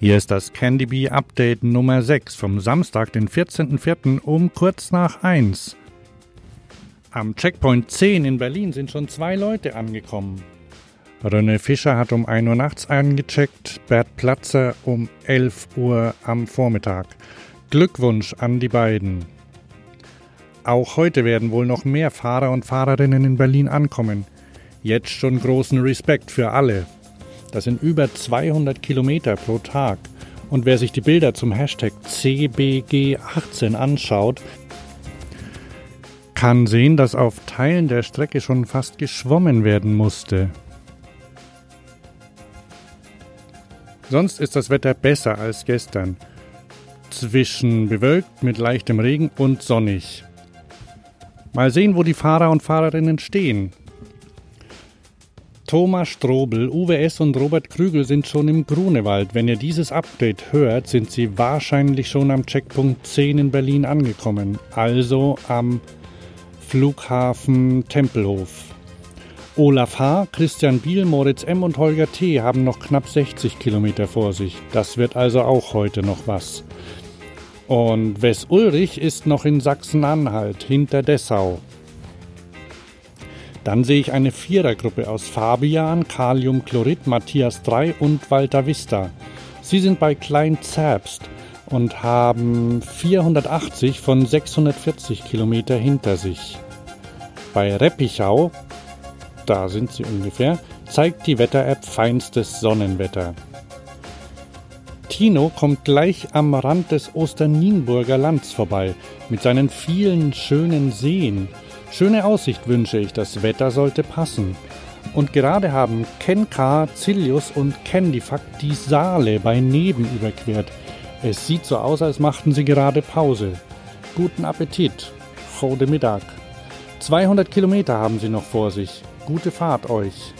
Hier ist das Candy Bee Update Nummer 6 vom Samstag, den 14.04. um kurz nach 1. Am Checkpoint 10 in Berlin sind schon zwei Leute angekommen. René Fischer hat um 1 Uhr nachts eingecheckt, Bert Platzer um 11 Uhr am Vormittag. Glückwunsch an die beiden. Auch heute werden wohl noch mehr Fahrer und Fahrerinnen in Berlin ankommen. Jetzt schon großen Respekt für alle. Das sind über 200 Kilometer pro Tag. Und wer sich die Bilder zum Hashtag CBG18 anschaut, kann sehen, dass auf Teilen der Strecke schon fast geschwommen werden musste. Sonst ist das Wetter besser als gestern. Zwischen bewölkt mit leichtem Regen und sonnig. Mal sehen, wo die Fahrer und Fahrerinnen stehen. Thomas Strobel, Uwe S. und Robert Krügel sind schon im Grunewald. Wenn ihr dieses Update hört, sind sie wahrscheinlich schon am Checkpunkt 10 in Berlin angekommen, also am Flughafen Tempelhof. Olaf H., Christian Biel, Moritz M. und Holger T. haben noch knapp 60 Kilometer vor sich. Das wird also auch heute noch was. Und Wes Ulrich ist noch in Sachsen-Anhalt, hinter Dessau. Dann sehe ich eine Vierergruppe aus Fabian, Kaliumchlorid, Matthias 3 und Walter Vista. Sie sind bei Klein Zerbst und haben 480 von 640 Kilometer hinter sich. Bei Reppichau, da sind sie ungefähr, zeigt die Wetter-App feinstes Sonnenwetter. Tino kommt gleich am Rand des Osternienburger Lands vorbei mit seinen vielen schönen Seen Schöne Aussicht wünsche ich, das Wetter sollte passen. Und gerade haben Kenka, Zilius und Candyfuck die Saale bei Neben überquert. Es sieht so aus, als machten sie gerade Pause. Guten Appetit. Gode Mittag. 200 Kilometer haben sie noch vor sich. Gute Fahrt euch.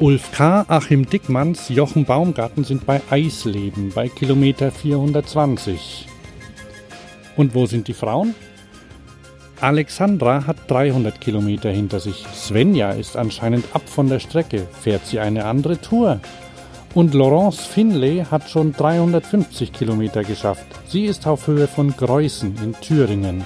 Ulf K., Achim Dickmanns, Jochen Baumgarten sind bei Eisleben bei Kilometer 420. Und wo sind die Frauen? Alexandra hat 300 Kilometer hinter sich. Svenja ist anscheinend ab von der Strecke. Fährt sie eine andere Tour? Und Laurence Finlay hat schon 350 Kilometer geschafft. Sie ist auf Höhe von Greußen in Thüringen.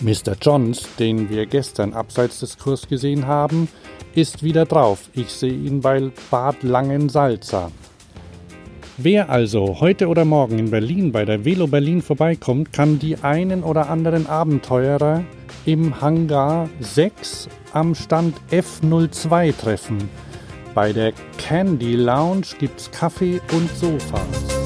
Mr. Johns, den wir gestern abseits des Kurs gesehen haben, ist wieder drauf. Ich sehe ihn bei Bad Langensalza. Wer also heute oder morgen in Berlin bei der Velo Berlin vorbeikommt, kann die einen oder anderen Abenteurer im Hangar 6 am Stand F02 treffen. Bei der Candy Lounge gibt's Kaffee und Sofas.